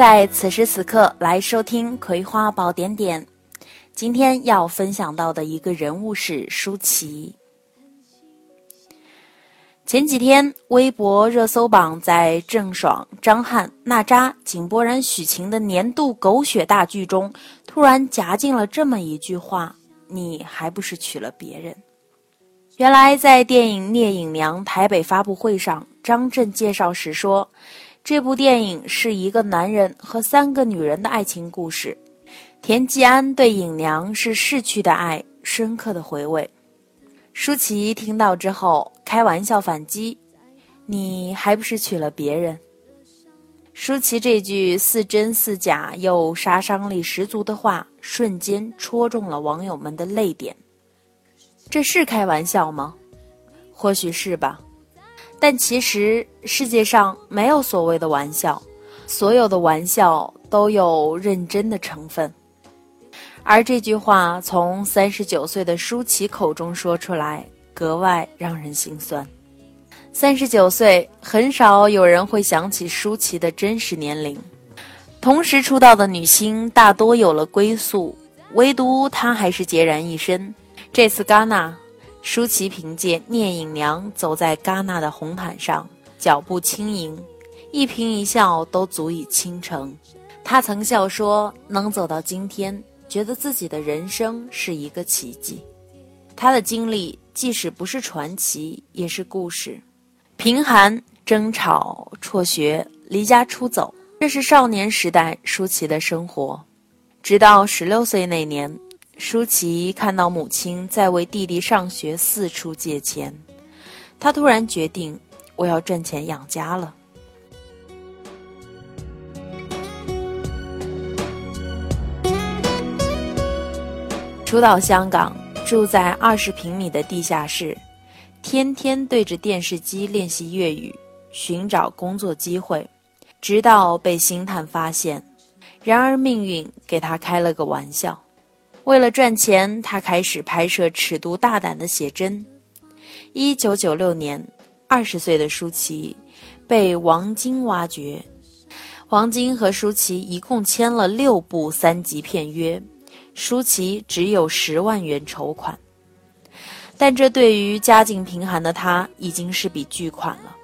在此时此刻来收听《葵花宝典点》。今天要分享到的一个人物是舒淇。前几天，微博热搜榜在郑爽、张翰、娜扎、井柏然、许晴的年度狗血大剧中，突然夹进了这么一句话：“你还不是娶了别人？”原来，在电影《聂隐娘》台北发布会上，张震介绍时说，这部电影是一个男人和三个女人的爱情故事。田季安对尹娘是逝去的爱，深刻的回味。舒淇听到之后，开玩笑反击：“你还不是娶了别人？”舒淇这句似真似假又杀伤力十足的话，瞬间戳中了网友们的泪点。这是开玩笑吗？或许是吧，但其实世界上没有所谓的玩笑，所有的玩笑都有认真的成分。而这句话从三十九岁的舒淇口中说出来，格外让人心酸。三十九岁，很少有人会想起舒淇的真实年龄。同时出道的女星大多有了归宿，唯独她还是孑然一身。这次戛纳，舒淇凭借《聂隐娘》走在戛纳的红毯上，脚步轻盈，一颦一笑都足以倾城。她曾笑说：“能走到今天。”觉得自己的人生是一个奇迹，他的经历即使不是传奇，也是故事。贫寒、争吵、辍学、离家出走，这是少年时代舒淇的生活。直到十六岁那年，舒淇看到母亲在为弟弟上学四处借钱，他突然决定，我要赚钱养家了。初到香港，住在二十平米的地下室，天天对着电视机练习粤语，寻找工作机会，直到被星探发现。然而命运给他开了个玩笑，为了赚钱，他开始拍摄尺度大胆的写真。一九九六年，二十岁的舒淇被王晶挖掘，王晶和舒淇一共签了六部三级片约。舒淇只有十万元筹款，但这对于家境贫寒的她已经是笔巨款了，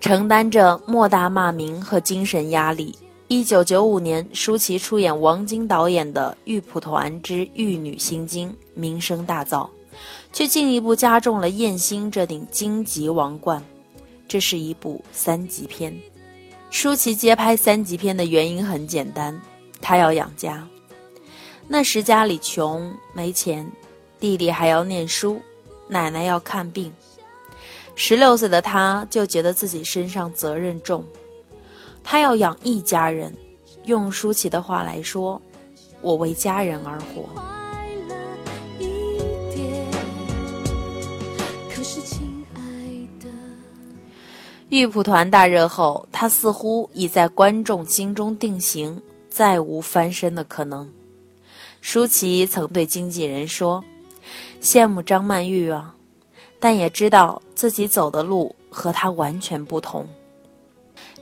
承担着莫大骂名和精神压力。一九九五年，舒淇出演王晶导演的《玉蒲团之玉女心经》，名声大噪，却进一步加重了艳星这顶荆棘王冠。这是一部三级片。舒淇接拍三级片的原因很简单，她要养家。那时家里穷没钱，弟弟还要念书，奶奶要看病。十六岁的他就觉得自己身上责任重，他要养一家人。用舒淇的话来说，我为家人而活。玉蒲团大热后，他似乎已在观众心中定型，再无翻身的可能。舒淇曾对经纪人说：“羡慕张曼玉啊，但也知道自己走的路和她完全不同。”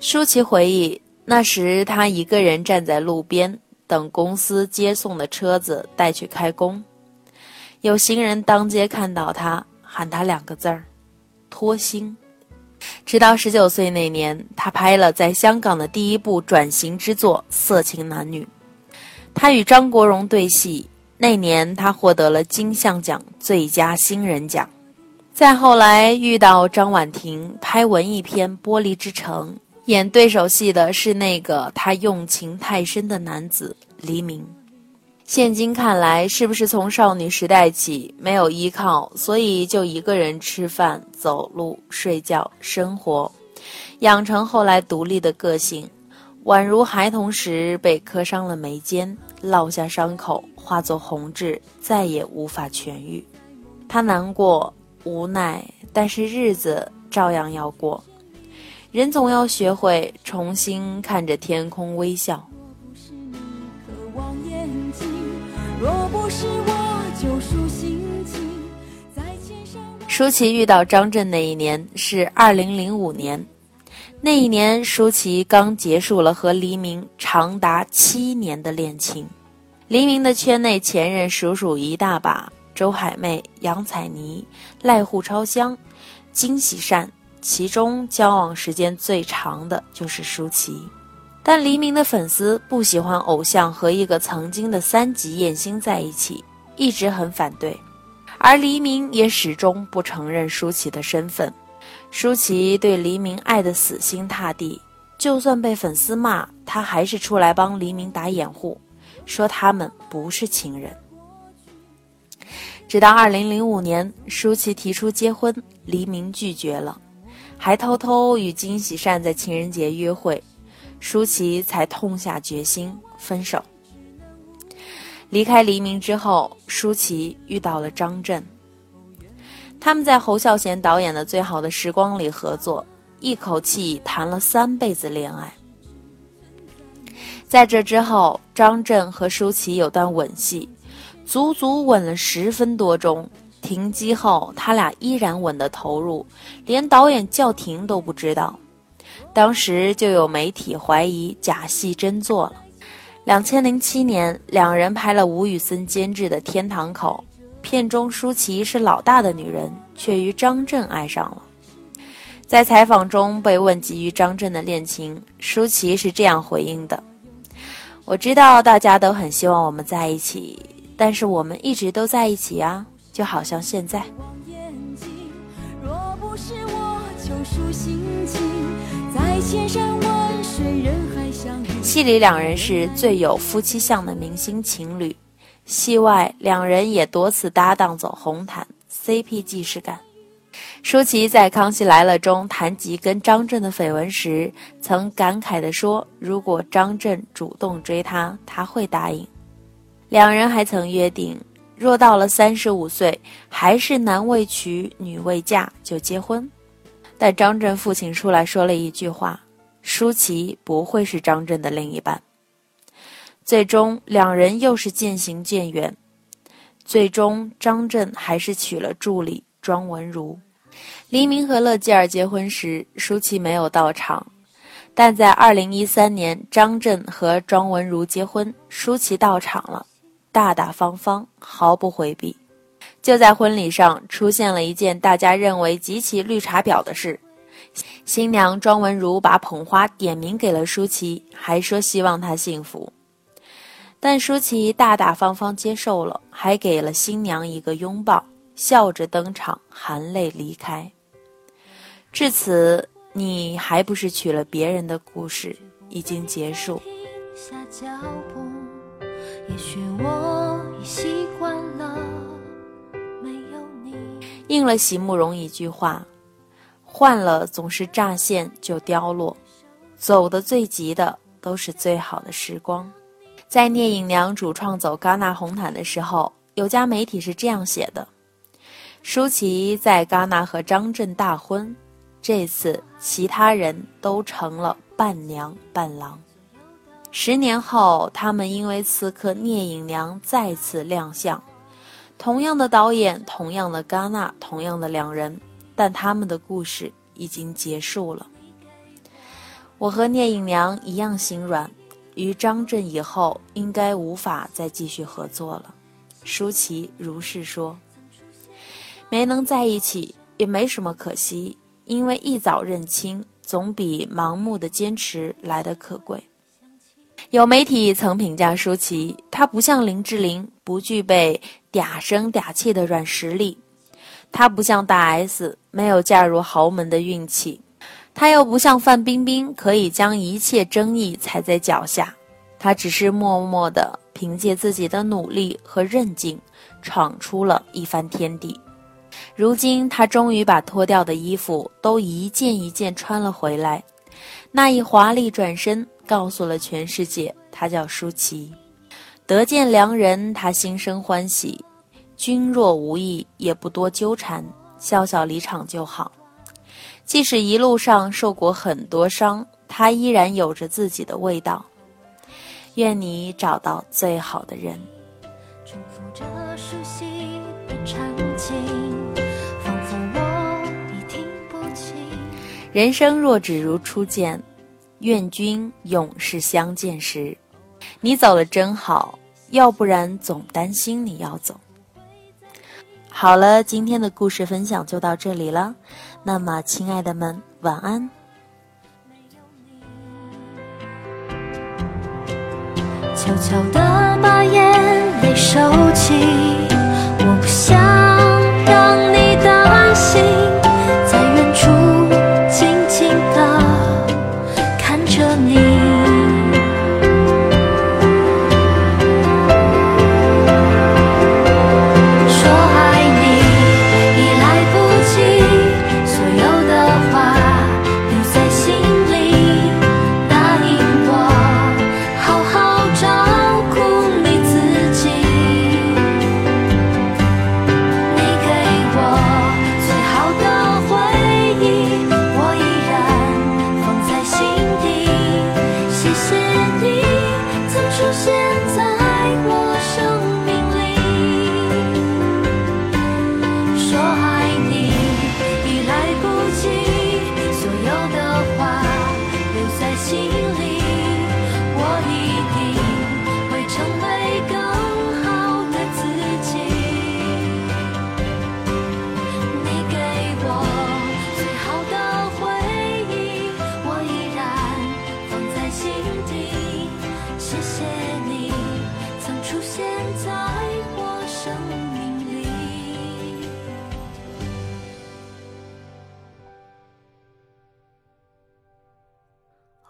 舒淇回忆，那时她一个人站在路边等公司接送的车子带去开工，有行人当街看到她，喊她两个字儿：“脱星。”直到十九岁那年，她拍了在香港的第一部转型之作《色情男女》。她与张国荣对戏，那年她获得了金像奖最佳新人奖。再后来遇到张婉婷，拍文艺片《玻璃之城》，演对手戏的是那个他用情太深的男子黎明。现今看来，是不是从少女时代起没有依靠，所以就一个人吃饭、走路、睡觉、生活，养成后来独立的个性？宛如孩童时被磕伤了眉间，落下伤口，化作红痣，再也无法痊愈。他难过、无奈，但是日子照样要过。人总要学会重新看着天空微笑。舒淇遇到张震那一年是二零零五年。那一年，舒淇刚结束了和黎明长达七年的恋情。黎明的圈内前任数数一大把：周海媚、杨采妮、濑户超香、金喜善，其中交往时间最长的就是舒淇。但黎明的粉丝不喜欢偶像和一个曾经的三级艳星在一起，一直很反对。而黎明也始终不承认舒淇的身份。舒淇对黎明爱得死心塌地，就算被粉丝骂，他还是出来帮黎明打掩护。说他们不是情人，直到二零零五年，舒淇提出结婚，黎明拒绝了，还偷偷与金喜善在情人节约会，舒淇才痛下决心分手。离开黎明之后，舒淇遇到了张震，他们在侯孝贤导演的《最好的时光》里合作，一口气谈了三辈子恋爱。在这之后，张震和舒淇有段吻戏，足足吻了十分多钟。停机后，他俩依然吻得投入，连导演叫停都不知道。当时就有媒体怀疑假戏真做了。两千零七年，两人拍了吴宇森监制的《天堂口》，片中舒淇是老大的女人，却与张震爱上了。在采访中被问及与张震的恋情，舒淇是这样回应的。我知道大家都很希望我们在一起，但是我们一直都在一起啊，就好像现在。戏里两人是最有夫妻相的明星情侣，戏外两人也多次搭档走红毯，CP 既视感。舒淇在《康熙来了》中谈及跟张震的绯闻时，曾感慨地说：“如果张震主动追她，她会答应。”两人还曾约定，若到了三十五岁还是男未娶女未嫁，就结婚。但张震父亲出来说了一句话：“舒淇不会是张震的另一半。”最终，两人又是渐行渐远。最终，张震还是娶了助理庄文如。黎明和乐基儿结婚时，舒淇没有到场，但在二零一三年张震和庄文如结婚，舒淇到场了，大大方方，毫不回避。就在婚礼上，出现了一件大家认为极其绿茶婊的事：新娘庄文如把捧花点名给了舒淇，还说希望她幸福。但舒淇大大方方接受了，还给了新娘一个拥抱，笑着登场，含泪离开。至此，你还不是娶了别人的故事已经结束。也许我已习惯了没有你应了席慕容一句话：“换了总是乍现就凋落，走的最急的都是最好的时光。”在聂隐娘主创走戛纳红毯的时候，有家媒体是这样写的：舒淇在戛纳和张震大婚。这次，其他人都成了伴娘伴郎。十年后，他们因为刺客聂隐娘再次亮相，同样的导演，同样的戛纳，同样的两人，但他们的故事已经结束了。我和聂隐娘一样心软，与张震以后应该无法再继续合作了。舒淇如是说。没能在一起，也没什么可惜。因为一早认清，总比盲目的坚持来得可贵。有媒体曾评价舒淇，她不像林志玲，不具备嗲声嗲气的软实力；她不像大 S，没有嫁入豪门的运气；她又不像范冰冰，可以将一切争议踩在脚下。她只是默默地凭借自己的努力和韧劲，闯出了一番天地。如今，他终于把脱掉的衣服都一件一件穿了回来，那一华丽转身，告诉了全世界，他叫舒淇。得见良人，他心生欢喜。君若无意，也不多纠缠，笑笑离场就好。即使一路上受过很多伤，他依然有着自己的味道。愿你找到最好的人。重复着熟悉的场景。仿佛我已听不清人生若只如初见，愿君永世相见时。你走了真好，要不然总担心你要走。好了，今天的故事分享就到这里了。那么，亲爱的们，晚安。悄悄地把眼泪收起，